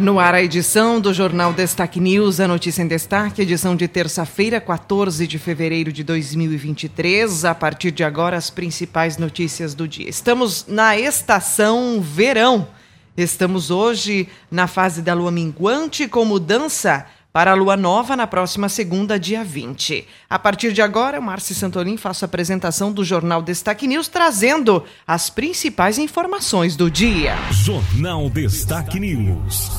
No ar, a edição do Jornal Destaque News, a notícia em destaque, edição de terça-feira, 14 de fevereiro de 2023. A partir de agora, as principais notícias do dia. Estamos na estação verão. Estamos hoje na fase da lua minguante, com mudança para a lua nova na próxima segunda, dia 20. A partir de agora, Márcio Santolin, faço a apresentação do Jornal Destaque News, trazendo as principais informações do dia. Jornal Destaque News.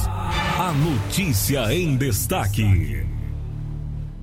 A notícia em destaque.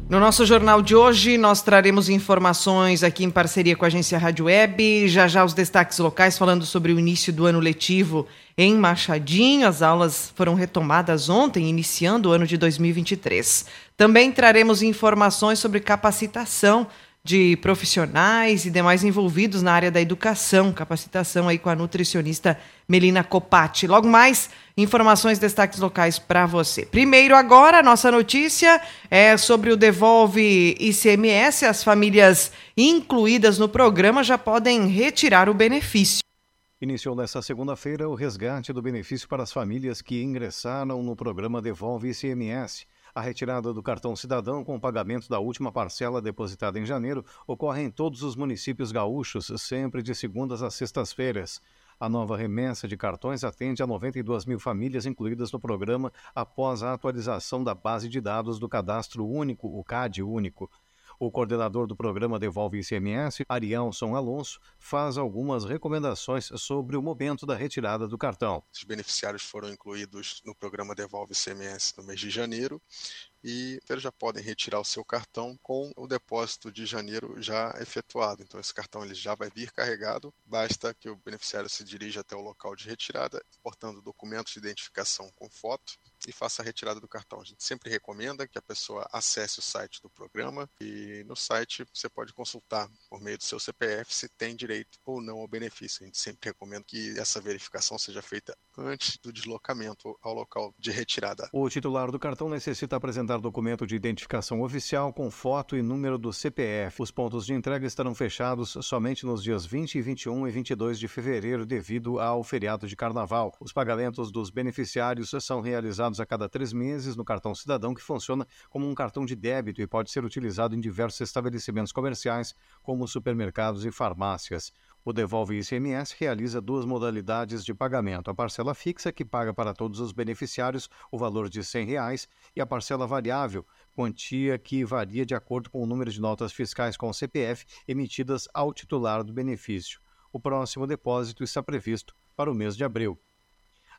No nosso jornal de hoje, nós traremos informações aqui em parceria com a agência Rádio Web. Já já os destaques locais falando sobre o início do ano letivo em Machadinho. As aulas foram retomadas ontem, iniciando o ano de 2023. Também traremos informações sobre capacitação de profissionais e demais envolvidos na área da educação, capacitação aí com a nutricionista Melina Copati. Logo mais, informações, destaques locais para você. Primeiro agora, nossa notícia é sobre o Devolve ICMS. As famílias incluídas no programa já podem retirar o benefício. Iniciou nesta segunda-feira o resgate do benefício para as famílias que ingressaram no programa Devolve ICMS. A retirada do cartão cidadão com o pagamento da última parcela depositada em janeiro ocorre em todos os municípios gaúchos, sempre de segundas a sextas-feiras. A nova remessa de cartões atende a 92 mil famílias incluídas no programa após a atualização da base de dados do Cadastro Único, o CAD Único. O coordenador do programa Devolve ICMS, Arielson Alonso, faz algumas recomendações sobre o momento da retirada do cartão. Os beneficiários foram incluídos no programa Devolve ICMS no mês de janeiro e eles já podem retirar o seu cartão com o depósito de janeiro já efetuado. Então esse cartão ele já vai vir carregado, basta que o beneficiário se dirija até o local de retirada, portando documentos de identificação com foto e faça a retirada do cartão. A gente sempre recomenda que a pessoa acesse o site do programa e no site você pode consultar por meio do seu CPF se tem direito ou não ao benefício. A gente sempre recomenda que essa verificação seja feita antes do deslocamento ao local de retirada. O titular do cartão necessita apresentar documento de identificação oficial com foto e número do CPF. Os pontos de entrega estarão fechados somente nos dias 20, 21 e 22 de fevereiro devido ao feriado de carnaval. Os pagamentos dos beneficiários são realizados a cada três meses no cartão cidadão, que funciona como um cartão de débito e pode ser utilizado em diversos estabelecimentos comerciais, como supermercados e farmácias. O Devolve ICMS realiza duas modalidades de pagamento: a parcela fixa, que paga para todos os beneficiários o valor de 100 reais, e a parcela variável, quantia que varia de acordo com o número de notas fiscais com CPF emitidas ao titular do benefício. O próximo depósito está previsto para o mês de abril.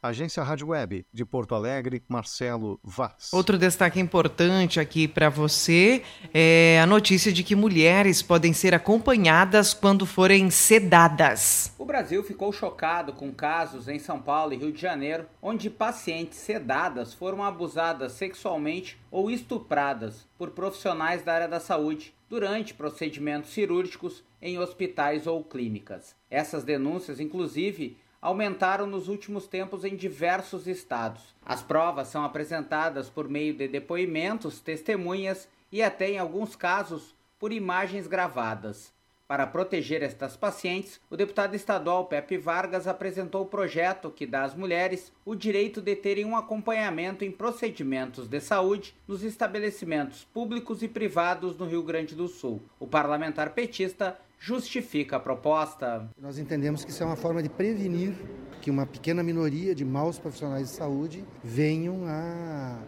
Agência Rádio Web de Porto Alegre, Marcelo Vaz. Outro destaque importante aqui para você é a notícia de que mulheres podem ser acompanhadas quando forem sedadas. O Brasil ficou chocado com casos em São Paulo e Rio de Janeiro, onde pacientes sedadas foram abusadas sexualmente ou estupradas por profissionais da área da saúde durante procedimentos cirúrgicos em hospitais ou clínicas. Essas denúncias, inclusive, aumentaram nos últimos tempos em diversos estados. As provas são apresentadas por meio de depoimentos, testemunhas e até em alguns casos por imagens gravadas. Para proteger estas pacientes, o deputado estadual Pepe Vargas apresentou o projeto que dá às mulheres o direito de terem um acompanhamento em procedimentos de saúde nos estabelecimentos públicos e privados no Rio Grande do Sul. O parlamentar petista justifica a proposta. Nós entendemos que isso é uma forma de prevenir que uma pequena minoria de maus profissionais de saúde venham a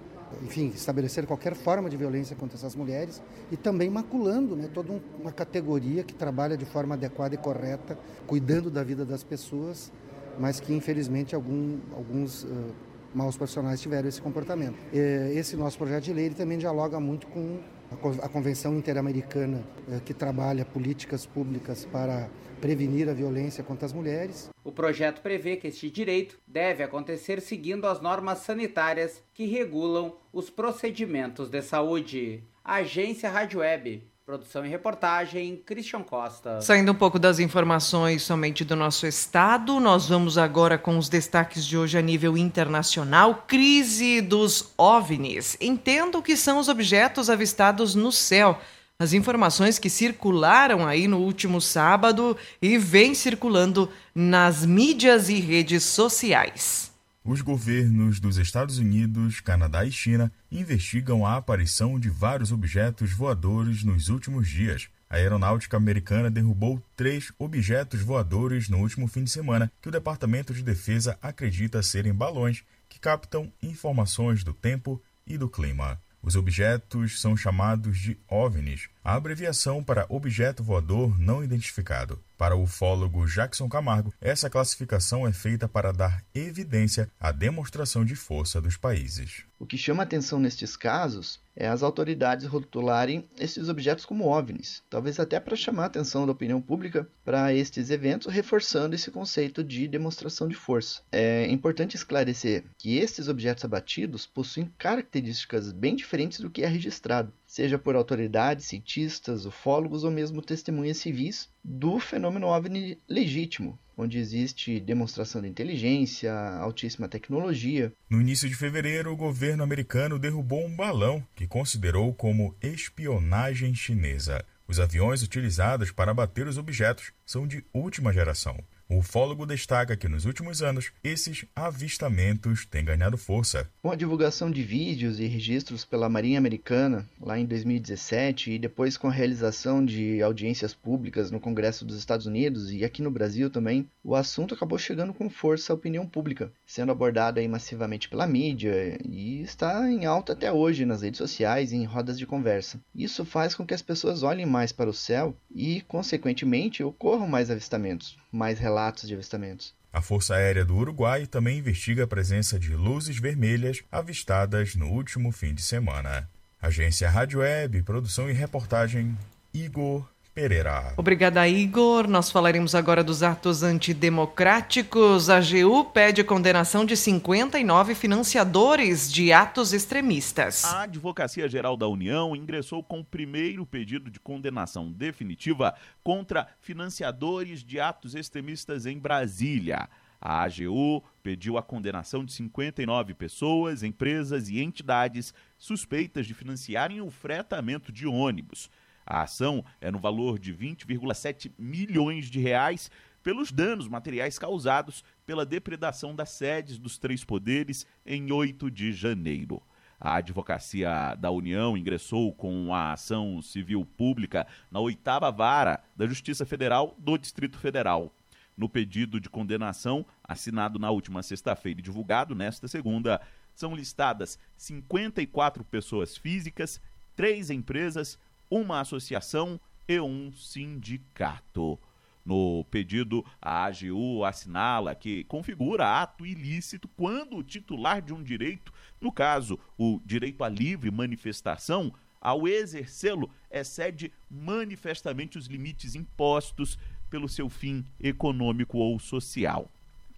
enfim, estabelecer qualquer forma de violência contra essas mulheres e também maculando né, toda uma categoria que trabalha de forma adequada e correta, cuidando da vida das pessoas, mas que infelizmente algum, alguns uh, maus profissionais tiveram esse comportamento. Esse nosso projeto de lei também dialoga muito com a Convenção Interamericana eh, que trabalha políticas públicas para prevenir a violência contra as mulheres. O projeto prevê que este direito deve acontecer seguindo as normas sanitárias que regulam os procedimentos de saúde. Agência Rádio Web. Produção e reportagem, Christian Costa. Saindo um pouco das informações somente do nosso estado, nós vamos agora com os destaques de hoje a nível internacional. Crise dos OVNIs. Entenda o que são os objetos avistados no céu. As informações que circularam aí no último sábado e vêm circulando nas mídias e redes sociais. Os governos dos Estados Unidos, Canadá e China investigam a aparição de vários objetos voadores nos últimos dias. A aeronáutica americana derrubou três objetos voadores no último fim de semana, que o Departamento de Defesa acredita serem balões que captam informações do tempo e do clima. Os objetos são chamados de OVNIs, a abreviação para objeto voador não identificado. Para o ufólogo Jackson Camargo, essa classificação é feita para dar evidência à demonstração de força dos países. O que chama atenção nestes casos é as autoridades rotularem estes objetos como OVNIs, talvez até para chamar a atenção da opinião pública para estes eventos, reforçando esse conceito de demonstração de força. É importante esclarecer que estes objetos abatidos possuem características bem diferentes do que é registrado seja por autoridades, cientistas, ufólogos ou mesmo testemunhas civis do fenômeno OVNI legítimo, onde existe demonstração de inteligência, altíssima tecnologia. No início de fevereiro, o governo americano derrubou um balão que considerou como espionagem chinesa. Os aviões utilizados para abater os objetos são de última geração. O ufólogo destaca que nos últimos anos esses avistamentos têm ganhado força. Com a divulgação de vídeos e registros pela Marinha Americana lá em 2017 e depois com a realização de audiências públicas no Congresso dos Estados Unidos e aqui no Brasil também, o assunto acabou chegando com força à opinião pública, sendo abordado aí massivamente pela mídia e está em alta até hoje nas redes sociais e em rodas de conversa. Isso faz com que as pessoas olhem mais para o céu e, consequentemente, ocorram mais avistamentos, mais relatos relatos de avistamentos. A Força Aérea do Uruguai também investiga a presença de luzes vermelhas avistadas no último fim de semana. Agência Rádio Web, produção e reportagem Igor Pereira. Obrigada, Igor. Nós falaremos agora dos atos antidemocráticos. A AGU pede condenação de 59 financiadores de atos extremistas. A Advocacia Geral da União ingressou com o primeiro pedido de condenação definitiva contra financiadores de atos extremistas em Brasília. A AGU pediu a condenação de 59 pessoas, empresas e entidades suspeitas de financiarem o fretamento de ônibus. A ação é no valor de 20,7 milhões de reais pelos danos materiais causados pela depredação das sedes dos três poderes em 8 de janeiro. A Advocacia da União ingressou com a ação civil pública na oitava vara da Justiça Federal do Distrito Federal. No pedido de condenação, assinado na última sexta-feira e divulgado nesta segunda, são listadas 54 pessoas físicas, três empresas, uma associação e um sindicato. No pedido, a AGU assinala que configura ato ilícito quando o titular de um direito, no caso, o direito à livre manifestação, ao exercê-lo, excede manifestamente os limites impostos pelo seu fim econômico ou social.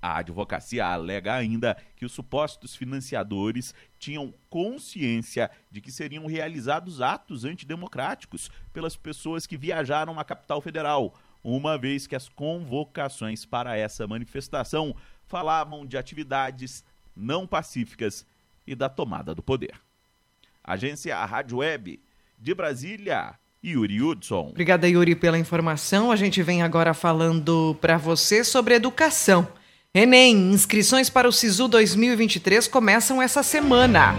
A advocacia alega ainda que os supostos financiadores tinham consciência de que seriam realizados atos antidemocráticos pelas pessoas que viajaram à capital federal, uma vez que as convocações para essa manifestação falavam de atividades não pacíficas e da tomada do poder. Agência Rádio Web de Brasília. Yuri Hudson. Obrigada, Yuri, pela informação. A gente vem agora falando para você sobre educação. Enem, inscrições para o SISU 2023 começam essa semana.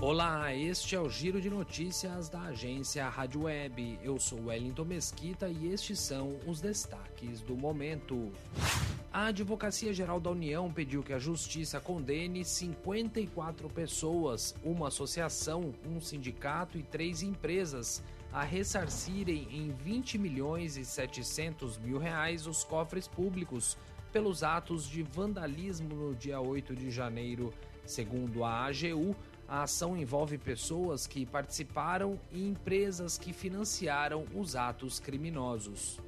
Olá, este é o Giro de Notícias da agência Rádio Web. Eu sou Wellington Mesquita e estes são os destaques do momento. A Advocacia Geral da União pediu que a Justiça condene 54 pessoas, uma associação, um sindicato e três empresas a ressarcirem em 20 milhões e 700 mil reais os cofres públicos pelos atos de vandalismo no dia 8 de janeiro. Segundo a AGU, a ação envolve pessoas que participaram e empresas que financiaram os atos criminosos.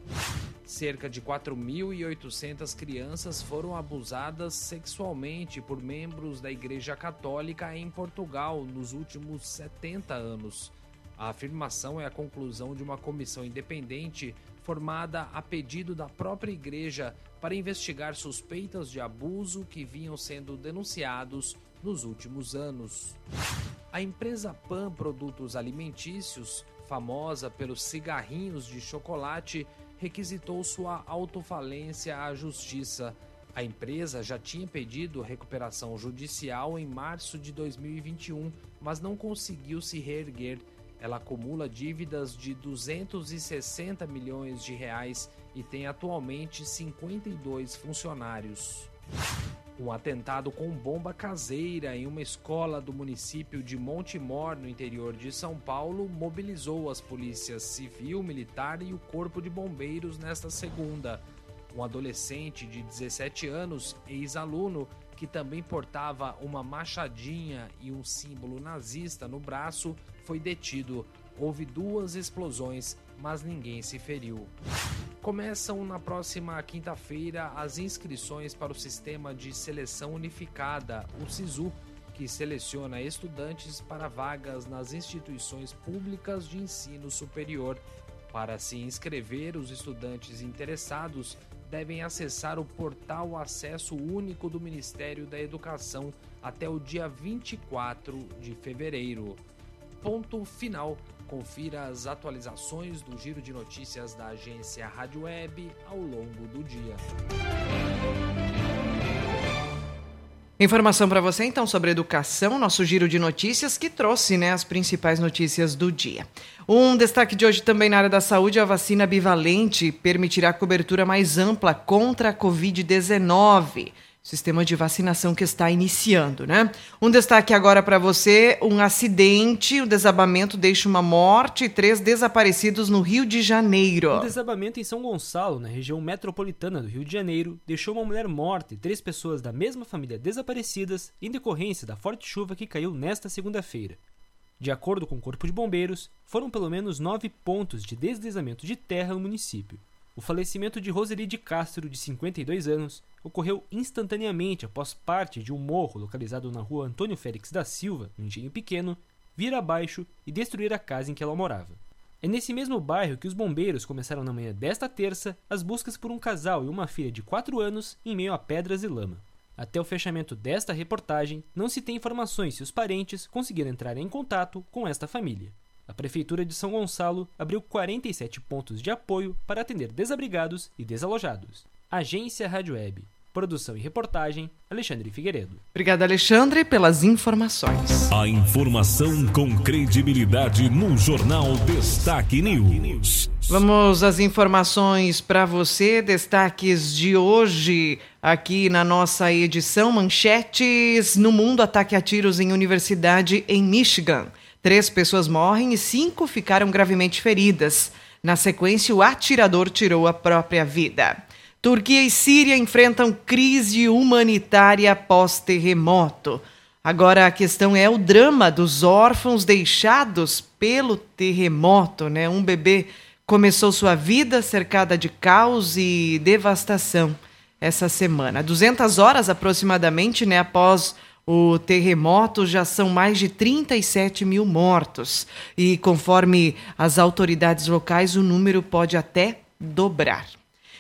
Cerca de 4.800 crianças foram abusadas sexualmente por membros da Igreja Católica em Portugal nos últimos 70 anos. A afirmação é a conclusão de uma comissão independente formada a pedido da própria Igreja para investigar suspeitas de abuso que vinham sendo denunciados nos últimos anos. A empresa Pan Produtos Alimentícios, famosa pelos cigarrinhos de chocolate, requisitou sua autofalência à justiça. A empresa já tinha pedido recuperação judicial em março de 2021, mas não conseguiu se reerguer. Ela acumula dívidas de 260 milhões de reais e tem atualmente 52 funcionários. Um atentado com bomba caseira em uma escola do município de Montemor, no interior de São Paulo, mobilizou as polícias civil, militar e o corpo de bombeiros nesta segunda. Um adolescente de 17 anos, ex-aluno, que também portava uma machadinha e um símbolo nazista no braço, foi detido. Houve duas explosões, mas ninguém se feriu. Começam na próxima quinta-feira as inscrições para o Sistema de Seleção Unificada, o SISU, que seleciona estudantes para vagas nas instituições públicas de ensino superior. Para se inscrever, os estudantes interessados devem acessar o portal Acesso Único do Ministério da Educação até o dia 24 de fevereiro. Ponto final. Confira as atualizações do giro de notícias da agência Rádio Web ao longo do dia. Informação para você então sobre educação, nosso giro de notícias que trouxe né, as principais notícias do dia. Um destaque de hoje também na área da saúde: a vacina bivalente permitirá cobertura mais ampla contra a Covid-19 sistema de vacinação que está iniciando, né? Um destaque agora para você: um acidente, um desabamento deixa uma morte e três desaparecidos no Rio de Janeiro. Um desabamento em São Gonçalo, na região metropolitana do Rio de Janeiro, deixou uma mulher morta e três pessoas da mesma família desaparecidas em decorrência da forte chuva que caiu nesta segunda-feira. De acordo com o Corpo de Bombeiros, foram pelo menos nove pontos de deslizamento de terra no município. O falecimento de Roseli de Castro, de 52 anos, ocorreu instantaneamente após parte de um morro localizado na rua Antônio Félix da Silva, no Engenho Pequeno, vir abaixo e destruir a casa em que ela morava. É nesse mesmo bairro que os bombeiros começaram na manhã desta terça as buscas por um casal e uma filha de 4 anos em meio a pedras e lama. Até o fechamento desta reportagem, não se tem informações se os parentes conseguiram entrar em contato com esta família. A Prefeitura de São Gonçalo abriu 47 pontos de apoio para atender desabrigados e desalojados. Agência Rádio Web. Produção e reportagem, Alexandre Figueiredo. Obrigada, Alexandre, pelas informações. A informação com credibilidade no Jornal Destaque News. Vamos às informações para você, destaques de hoje aqui na nossa edição Manchetes no Mundo Ataque a Tiros em Universidade em Michigan. Três pessoas morrem e cinco ficaram gravemente feridas. Na sequência, o atirador tirou a própria vida. Turquia e Síria enfrentam crise humanitária pós-terremoto. Agora a questão é o drama dos órfãos deixados pelo terremoto, né? Um bebê começou sua vida cercada de caos e devastação essa semana. 200 horas aproximadamente, né, após o terremoto já são mais de 37 mil mortos. E conforme as autoridades locais, o número pode até dobrar.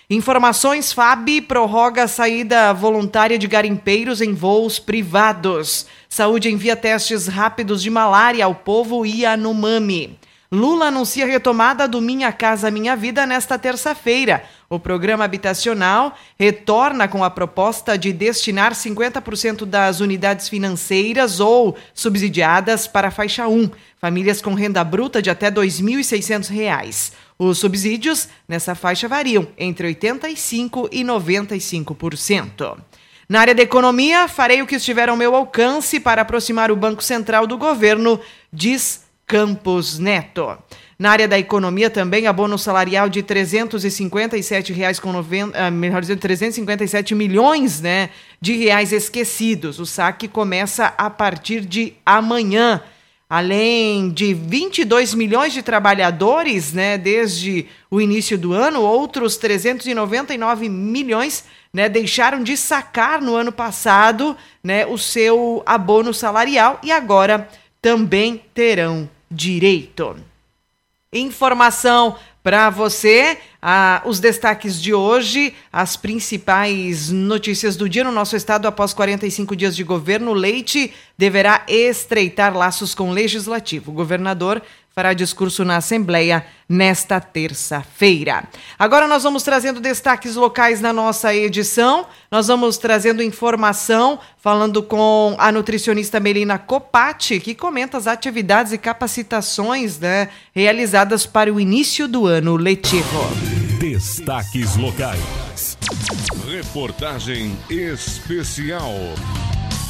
Informações: FAB prorroga a saída voluntária de garimpeiros em voos privados. Saúde envia testes rápidos de malária ao povo Yanomami. Lula anuncia retomada do Minha Casa Minha Vida nesta terça-feira. O programa habitacional retorna com a proposta de destinar 50% das unidades financeiras ou subsidiadas para a faixa 1, famílias com renda bruta de até R$ 2.600. Os subsídios nessa faixa variam entre 85% e 95%. Na área da economia, farei o que estiver ao meu alcance para aproximar o Banco Central do governo, diz Campos Neto. Na área da economia também, abono salarial de 357 reais com 90, melhor dizendo, 357 milhões, né, de reais esquecidos. O saque começa a partir de amanhã. além de 22 milhões de trabalhadores, né, desde o início do ano, outros 399 milhões, né, deixaram de sacar no ano passado, né, o seu abono salarial e agora também terão direito. Informação para você, ah, os destaques de hoje, as principais notícias do dia no nosso estado após 45 dias de governo, Leite deverá estreitar laços com o legislativo. O governador fará discurso na Assembleia nesta terça-feira. Agora nós vamos trazendo destaques locais na nossa edição. Nós vamos trazendo informação, falando com a nutricionista Melina Copati, que comenta as atividades e capacitações né, realizadas para o início do ano letivo. Destaques locais. Reportagem especial.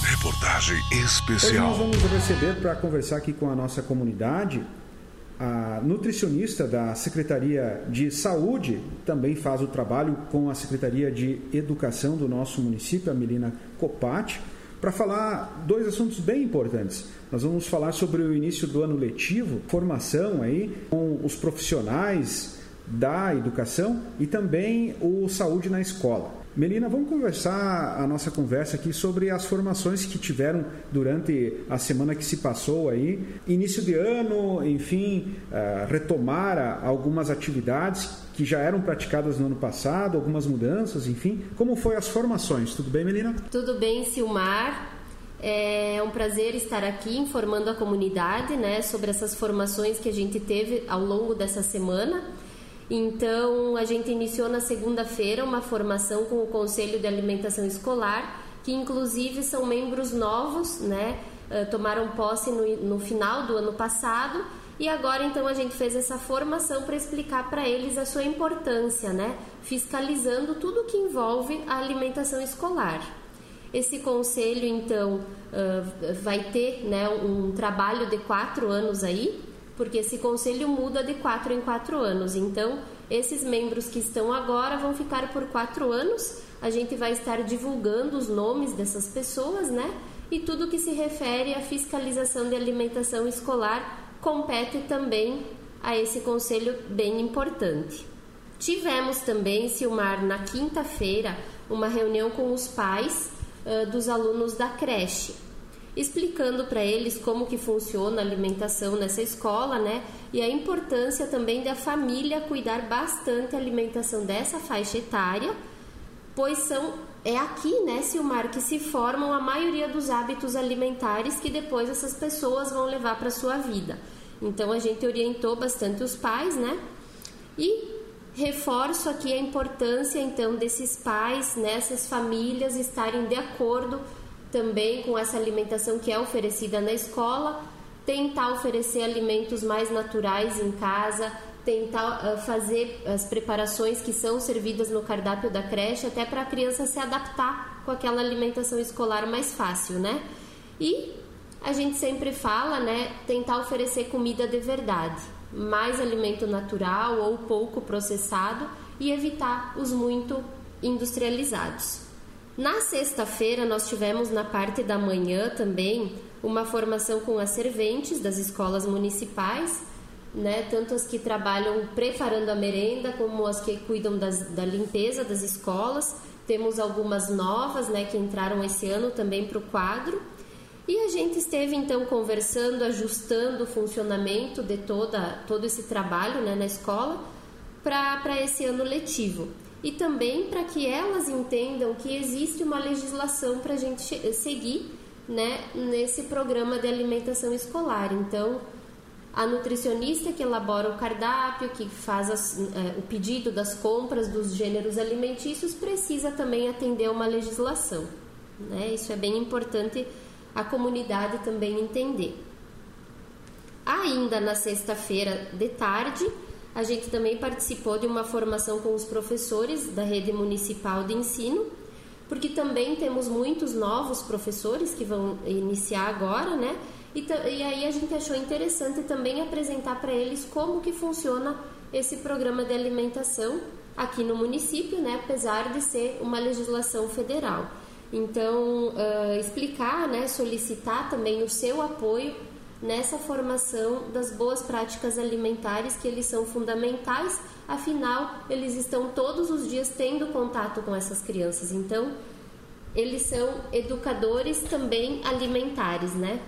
Reportagem especial. Hoje nós vamos receber para conversar aqui com a nossa comunidade a nutricionista da Secretaria de Saúde também faz o trabalho com a Secretaria de Educação do nosso município, a Melina Copati, para falar dois assuntos bem importantes. Nós vamos falar sobre o início do ano letivo, formação aí com os profissionais da educação e também o saúde na escola. Melina, vamos conversar a nossa conversa aqui sobre as formações que tiveram durante a semana que se passou aí. Início de ano, enfim, uh, retomar algumas atividades que já eram praticadas no ano passado, algumas mudanças, enfim. Como foi as formações? Tudo bem, Melina? Tudo bem, Silmar. É um prazer estar aqui informando a comunidade né, sobre essas formações que a gente teve ao longo dessa semana. Então, a gente iniciou na segunda-feira uma formação com o Conselho de Alimentação Escolar, que inclusive são membros novos, né? Eh, tomaram posse no, no final do ano passado e agora então a gente fez essa formação para explicar para eles a sua importância, né? Fiscalizando tudo que envolve a alimentação escolar. Esse conselho então vai ter né, um trabalho de quatro anos aí porque esse conselho muda de quatro em quatro anos. Então, esses membros que estão agora vão ficar por quatro anos. A gente vai estar divulgando os nomes dessas pessoas, né? E tudo que se refere à fiscalização de alimentação escolar compete também a esse conselho bem importante. Tivemos também, Silmar, na quinta-feira, uma reunião com os pais uh, dos alunos da creche explicando para eles como que funciona a alimentação nessa escola, né? E a importância também da família cuidar bastante a alimentação dessa faixa etária, pois são é aqui, né, Silmar, que se formam a maioria dos hábitos alimentares que depois essas pessoas vão levar para sua vida. Então a gente orientou bastante os pais, né? E reforço aqui a importância então desses pais, nessas famílias estarem de acordo também com essa alimentação que é oferecida na escola, tentar oferecer alimentos mais naturais em casa, tentar uh, fazer as preparações que são servidas no cardápio da creche, até para a criança se adaptar com aquela alimentação escolar mais fácil, né? E a gente sempre fala, né, tentar oferecer comida de verdade, mais alimento natural ou pouco processado e evitar os muito industrializados. Na sexta-feira, nós tivemos na parte da manhã também uma formação com as serventes das escolas municipais, né, tanto as que trabalham preparando a merenda, como as que cuidam das, da limpeza das escolas. Temos algumas novas né, que entraram esse ano também para o quadro. E a gente esteve então conversando, ajustando o funcionamento de toda, todo esse trabalho né, na escola para esse ano letivo e também para que elas entendam que existe uma legislação para a gente seguir né, nesse programa de alimentação escolar. Então, a nutricionista que elabora o cardápio, que faz as, é, o pedido das compras dos gêneros alimentícios, precisa também atender uma legislação. Né? Isso é bem importante a comunidade também entender. Ainda na sexta-feira de tarde, a gente também participou de uma formação com os professores da rede municipal de ensino, porque também temos muitos novos professores que vão iniciar agora, né? E, e aí a gente achou interessante também apresentar para eles como que funciona esse programa de alimentação aqui no município, né? Apesar de ser uma legislação federal. Então, uh, explicar, né, solicitar também o seu apoio nessa formação das boas práticas alimentares que eles são fundamentais, afinal eles estão todos os dias tendo contato com essas crianças. Então, eles são educadores também alimentares, né?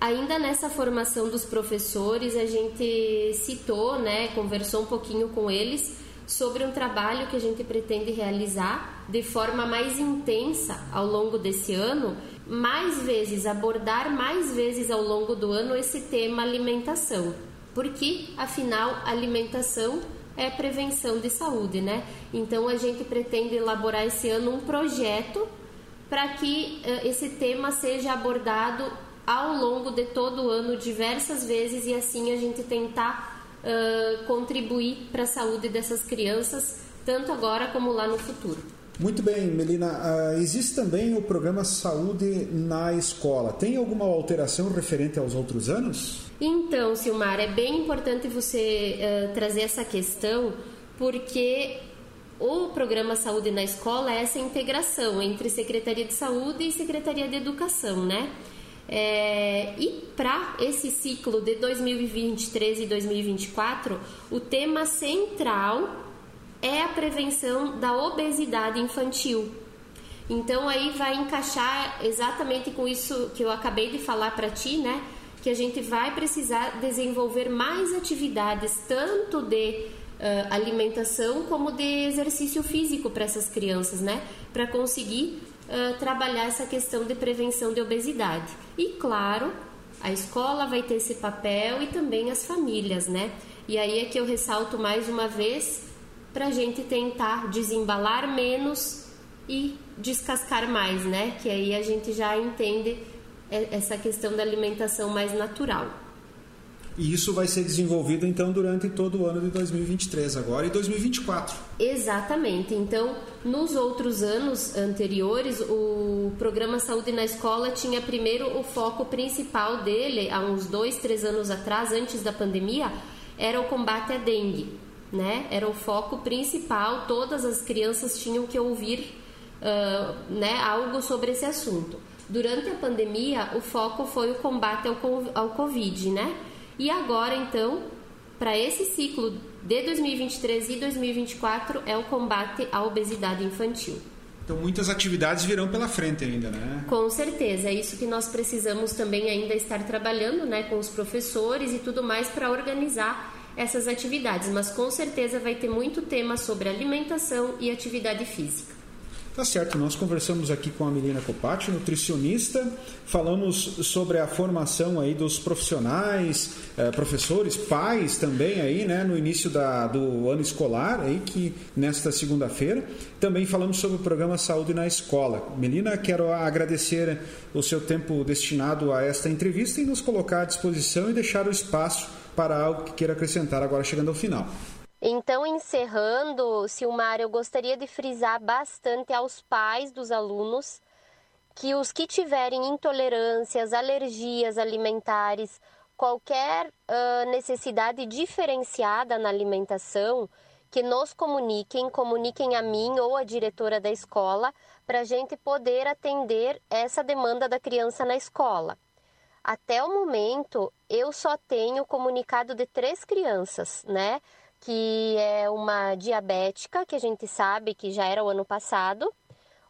Ainda nessa formação dos professores, a gente citou, né, conversou um pouquinho com eles sobre um trabalho que a gente pretende realizar de forma mais intensa ao longo desse ano, mais vezes abordar mais vezes ao longo do ano esse tema alimentação, porque afinal alimentação é prevenção de saúde, né? Então a gente pretende elaborar esse ano um projeto para que uh, esse tema seja abordado ao longo de todo o ano diversas vezes e assim a gente tentar uh, contribuir para a saúde dessas crianças, tanto agora como lá no futuro. Muito bem, Melina. Uh, existe também o programa Saúde na Escola. Tem alguma alteração referente aos outros anos? Então, Silmar, é bem importante você uh, trazer essa questão, porque o programa Saúde na Escola é essa integração entre Secretaria de Saúde e Secretaria de Educação, né? É, e para esse ciclo de 2023 e 2024, o tema central é a prevenção da obesidade infantil. Então aí vai encaixar exatamente com isso que eu acabei de falar para ti, né? Que a gente vai precisar desenvolver mais atividades tanto de uh, alimentação como de exercício físico para essas crianças, né? Para conseguir uh, trabalhar essa questão de prevenção de obesidade. E claro, a escola vai ter esse papel e também as famílias, né? E aí é que eu ressalto mais uma vez para a gente tentar desembalar menos e descascar mais, né? Que aí a gente já entende essa questão da alimentação mais natural. E isso vai ser desenvolvido então durante todo o ano de 2023 agora e 2024. Exatamente. Então, nos outros anos anteriores, o programa Saúde na Escola tinha primeiro o foco principal dele, há uns dois, três anos atrás, antes da pandemia, era o combate à dengue. Né? Era o foco principal, todas as crianças tinham que ouvir uh, né, algo sobre esse assunto. Durante a pandemia, o foco foi o combate ao, ao Covid, né? E agora, então, para esse ciclo de 2023 e 2024 é o combate à obesidade infantil. Então, muitas atividades virão pela frente ainda, né? Com certeza, é isso que nós precisamos também ainda estar trabalhando, né, com os professores e tudo mais para organizar essas atividades, mas com certeza vai ter muito tema sobre alimentação e atividade física. Tá certo, nós conversamos aqui com a Melina Copati, nutricionista, falamos sobre a formação aí dos profissionais, eh, professores, pais também aí, né, no início da, do ano escolar aí, que nesta segunda-feira. Também falamos sobre o programa Saúde na Escola. Melina, quero agradecer o seu tempo destinado a esta entrevista e nos colocar à disposição e deixar o espaço para algo que queira acrescentar agora chegando ao final. Então, encerrando, Silmar, eu gostaria de frisar bastante aos pais dos alunos que os que tiverem intolerâncias, alergias alimentares, qualquer uh, necessidade diferenciada na alimentação, que nos comuniquem, comuniquem a mim ou a diretora da escola, para a gente poder atender essa demanda da criança na escola. Até o momento, eu só tenho comunicado de três crianças, né? Que é uma diabética, que a gente sabe que já era o ano passado,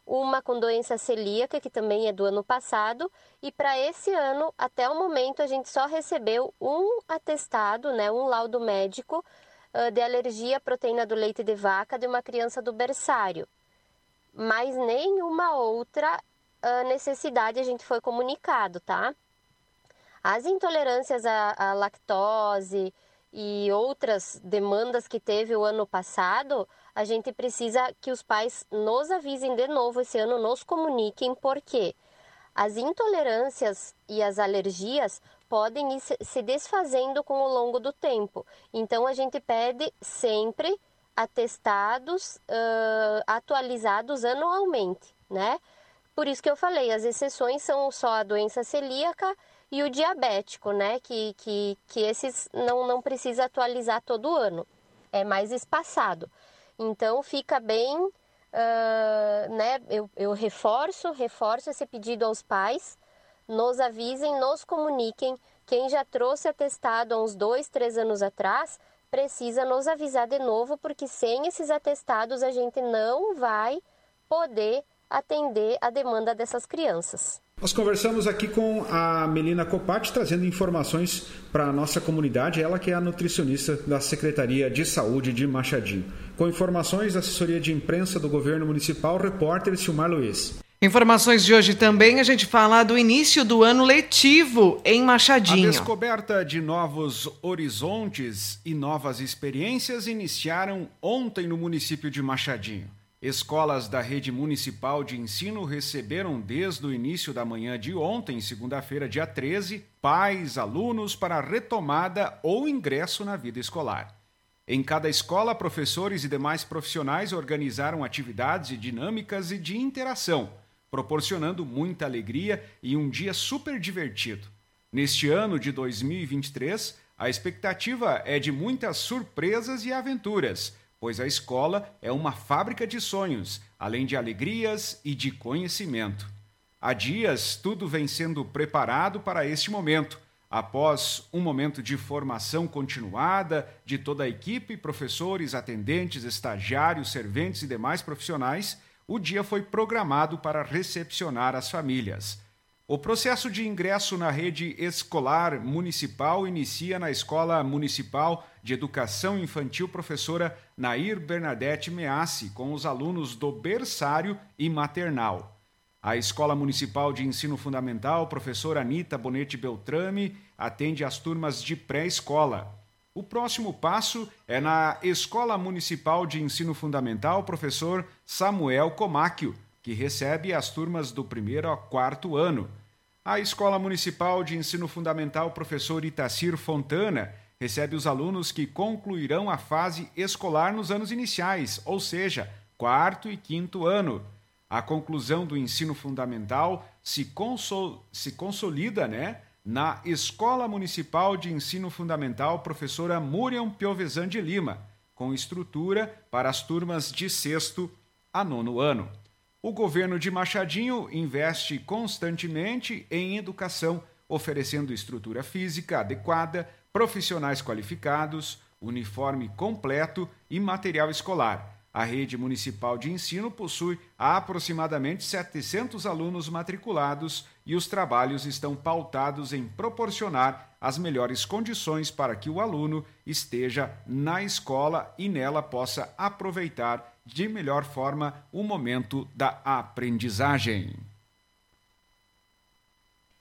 uma com doença celíaca, que também é do ano passado, e para esse ano, até o momento, a gente só recebeu um atestado, né, um laudo médico uh, de alergia à proteína do leite de vaca de uma criança do berçário. Mas nenhuma outra uh, necessidade a gente foi comunicado, tá? As intolerâncias à lactose, e outras demandas que teve o ano passado, a gente precisa que os pais nos avisem de novo esse ano, nos comuniquem, porque as intolerâncias e as alergias podem ir se desfazendo com o longo do tempo. Então, a gente pede sempre atestados uh, atualizados anualmente, né? Por isso que eu falei, as exceções são só a doença celíaca e o diabético, né? Que, que, que esses não, não precisa atualizar todo ano, é mais espaçado. Então fica bem, uh, né? Eu, eu reforço, reforço esse pedido aos pais nos avisem, nos comuniquem. Quem já trouxe atestado há uns dois, três anos atrás, precisa nos avisar de novo, porque sem esses atestados a gente não vai poder atender a demanda dessas crianças. Nós conversamos aqui com a Melina Copati, trazendo informações para a nossa comunidade, ela que é a nutricionista da Secretaria de Saúde de Machadinho. Com informações da assessoria de imprensa do governo municipal, repórter Silmar Luiz. Informações de hoje também, a gente fala do início do ano letivo em Machadinho. A descoberta de novos horizontes e novas experiências iniciaram ontem no município de Machadinho. Escolas da rede municipal de ensino receberam desde o início da manhã de ontem, segunda-feira, dia 13, pais, alunos para retomada ou ingresso na vida escolar. Em cada escola, professores e demais profissionais organizaram atividades e dinâmicas e de interação proporcionando muita alegria e um dia super divertido. Neste ano de 2023, a expectativa é de muitas surpresas e aventuras, pois a escola é uma fábrica de sonhos, além de alegrias e de conhecimento. Há dias, tudo vem sendo preparado para este momento. Após um momento de formação continuada de toda a equipe, professores, atendentes, estagiários, serventes e demais profissionais, o dia foi programado para recepcionar as famílias. O processo de ingresso na rede escolar municipal inicia na Escola Municipal de Educação Infantil Professora Nair Bernadette Meassi, com os alunos do berçário e maternal. A Escola Municipal de Ensino Fundamental Professora Anita Bonete Beltrame atende as turmas de pré-escola. O próximo passo é na Escola Municipal de Ensino Fundamental, professor Samuel Comáquio, que recebe as turmas do primeiro ao quarto ano. A Escola Municipal de Ensino Fundamental, professor Itacir Fontana, recebe os alunos que concluirão a fase escolar nos anos iniciais, ou seja, quarto e quinto ano. A conclusão do ensino fundamental se, consol se consolida, né? na Escola Municipal de Ensino Fundamental Professora Muriam Piovesan de Lima, com estrutura para as turmas de sexto a nono ano. O governo de Machadinho investe constantemente em educação, oferecendo estrutura física adequada, profissionais qualificados, uniforme completo e material escolar a rede municipal de ensino possui aproximadamente 700 alunos matriculados e os trabalhos estão pautados em proporcionar as melhores condições para que o aluno esteja na escola e nela possa aproveitar de melhor forma o momento da aprendizagem.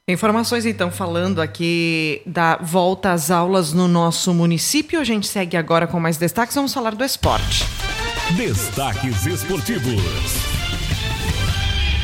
Informações então falando aqui da volta às aulas no nosso município. A gente segue agora com mais destaques. Vamos falar do esporte. Destaques esportivos.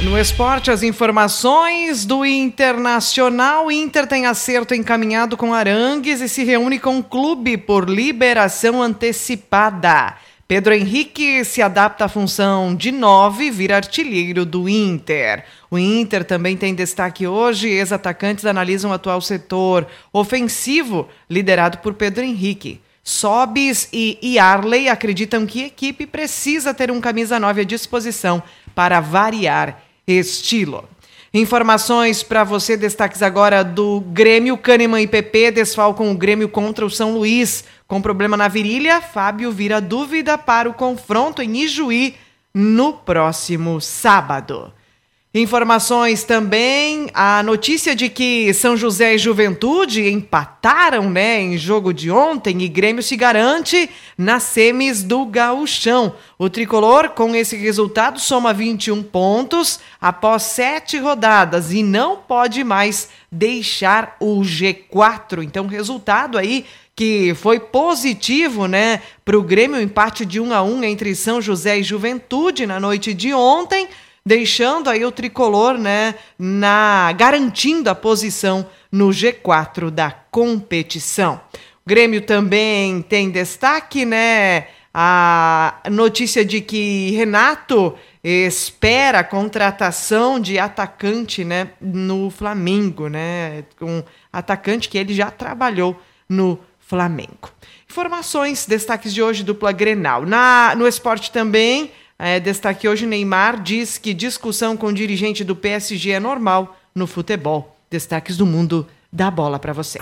No esporte, as informações do Internacional. Inter tem acerto encaminhado com Arangues e se reúne com o clube por liberação antecipada. Pedro Henrique se adapta à função de nove, vira artilheiro do Inter. O Inter também tem destaque hoje. Ex-atacantes analisam o atual setor ofensivo, liderado por Pedro Henrique. Sobis e Yarley acreditam que a equipe precisa ter um camisa 9 à disposição para variar estilo. Informações para você, destaques agora do Grêmio Kahneman e PP desfalcam o Grêmio contra o São Luís. Com problema na virilha, Fábio vira dúvida para o confronto em Ijuí no próximo sábado. Informações também, a notícia de que São José e Juventude empataram, né, em jogo de ontem e Grêmio se garante nas semis do Gauchão. O tricolor, com esse resultado, soma 21 pontos após sete rodadas e não pode mais deixar o G4. Então, resultado aí que foi positivo, né, para o Grêmio, empate de 1 a 1 entre São José e Juventude na noite de ontem deixando aí o tricolor, né, na garantindo a posição no G4 da competição. O Grêmio também tem destaque, né, a notícia de que Renato espera a contratação de atacante, né, no Flamengo, né, um atacante que ele já trabalhou no Flamengo. Informações, destaques de hoje, dupla Grenal. Na, no esporte também, é, destaque hoje: Neymar diz que discussão com dirigente do PSG é normal no futebol. destaques do mundo da bola para você.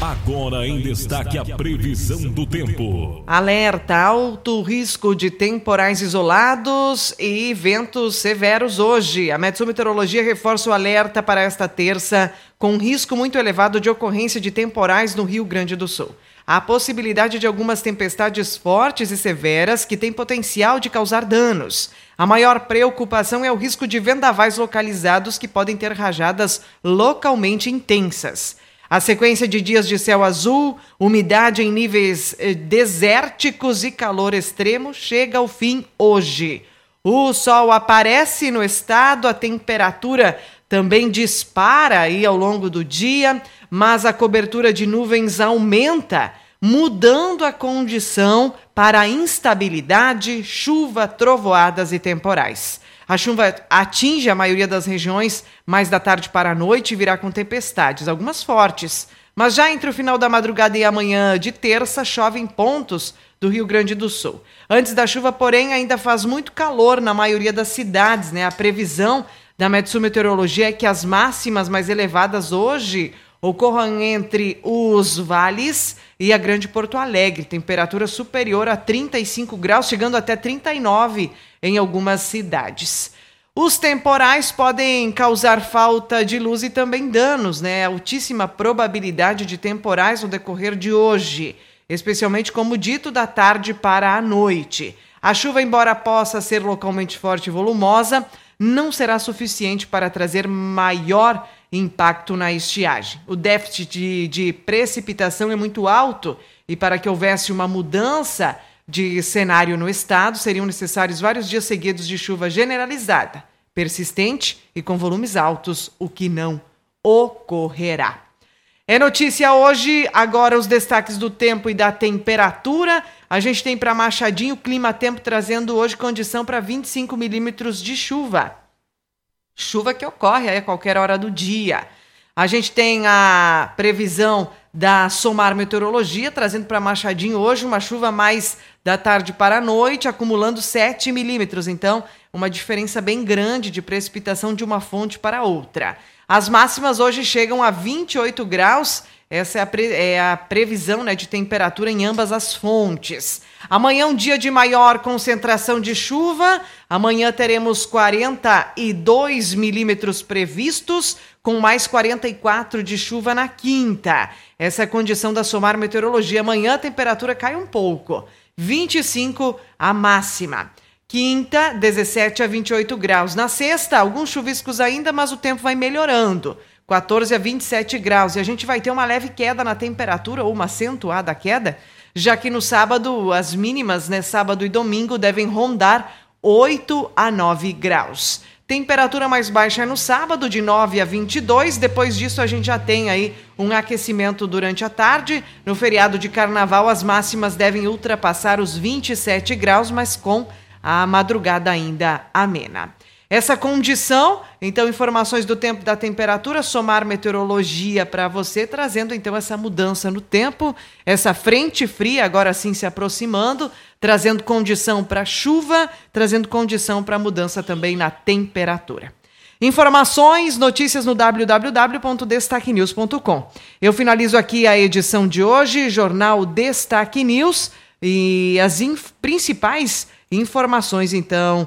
Agora em destaque a previsão do tempo. Alerta: alto risco de temporais isolados e ventos severos hoje. A Meteorologia reforça o alerta para esta terça, com risco muito elevado de ocorrência de temporais no Rio Grande do Sul. Há possibilidade de algumas tempestades fortes e severas que têm potencial de causar danos. A maior preocupação é o risco de vendavais localizados que podem ter rajadas localmente intensas. A sequência de dias de céu azul, umidade em níveis eh, desérticos e calor extremo chega ao fim hoje. O sol aparece no estado, a temperatura também dispara aí ao longo do dia, mas a cobertura de nuvens aumenta, mudando a condição para instabilidade, chuva, trovoadas e temporais. A chuva atinge a maioria das regiões mais da tarde para a noite e virá com tempestades, algumas fortes. Mas já entre o final da madrugada e amanhã de terça, chove em pontos do Rio Grande do Sul. Antes da chuva, porém, ainda faz muito calor na maioria das cidades. Né? A previsão da Metsu Meteorologia é que as máximas mais elevadas hoje ocorram entre os vales e a Grande Porto Alegre. Temperatura superior a 35 graus, chegando até 39 em algumas cidades. Os temporais podem causar falta de luz e também danos, né? Altíssima probabilidade de temporais no decorrer de hoje, especialmente como dito da tarde para a noite. A chuva, embora possa ser localmente forte e volumosa, não será suficiente para trazer maior impacto na estiagem. O déficit de, de precipitação é muito alto e para que houvesse uma mudança de cenário no estado, seriam necessários vários dias seguidos de chuva generalizada, persistente e com volumes altos, o que não ocorrerá. É notícia hoje, agora os destaques do tempo e da temperatura. A gente tem para Machadinho clima-tempo trazendo hoje condição para 25 milímetros de chuva. Chuva que ocorre a qualquer hora do dia. A gente tem a previsão da Somar Meteorologia, trazendo para Machadinho hoje uma chuva mais da tarde para a noite, acumulando 7 milímetros. Então, uma diferença bem grande de precipitação de uma fonte para outra. As máximas hoje chegam a 28 graus essa é a, pre, é a previsão né, de temperatura em ambas as fontes. Amanhã, um dia de maior concentração de chuva. Amanhã teremos 42 milímetros previstos, com mais 44 de chuva na quinta. Essa é a condição da Somar Meteorologia. Amanhã a temperatura cai um pouco. 25 a máxima. Quinta, 17 a 28 graus. Na sexta, alguns chuviscos ainda, mas o tempo vai melhorando. 14 a 27 graus. E a gente vai ter uma leve queda na temperatura, ou uma acentuada queda, já que no sábado, as mínimas, né, sábado e domingo, devem rondar 8 a 9 graus. Temperatura mais baixa no sábado, de 9 a 22. Depois disso, a gente já tem aí um aquecimento durante a tarde. No feriado de carnaval, as máximas devem ultrapassar os 27 graus, mas com a madrugada ainda amena. Essa condição, então, informações do tempo da temperatura, somar meteorologia para você, trazendo então essa mudança no tempo, essa frente fria agora sim se aproximando, trazendo condição para chuva, trazendo condição para mudança também na temperatura. Informações, notícias no www.destaquenews.com. Eu finalizo aqui a edição de hoje, Jornal Destaque News, e as principais informações, então,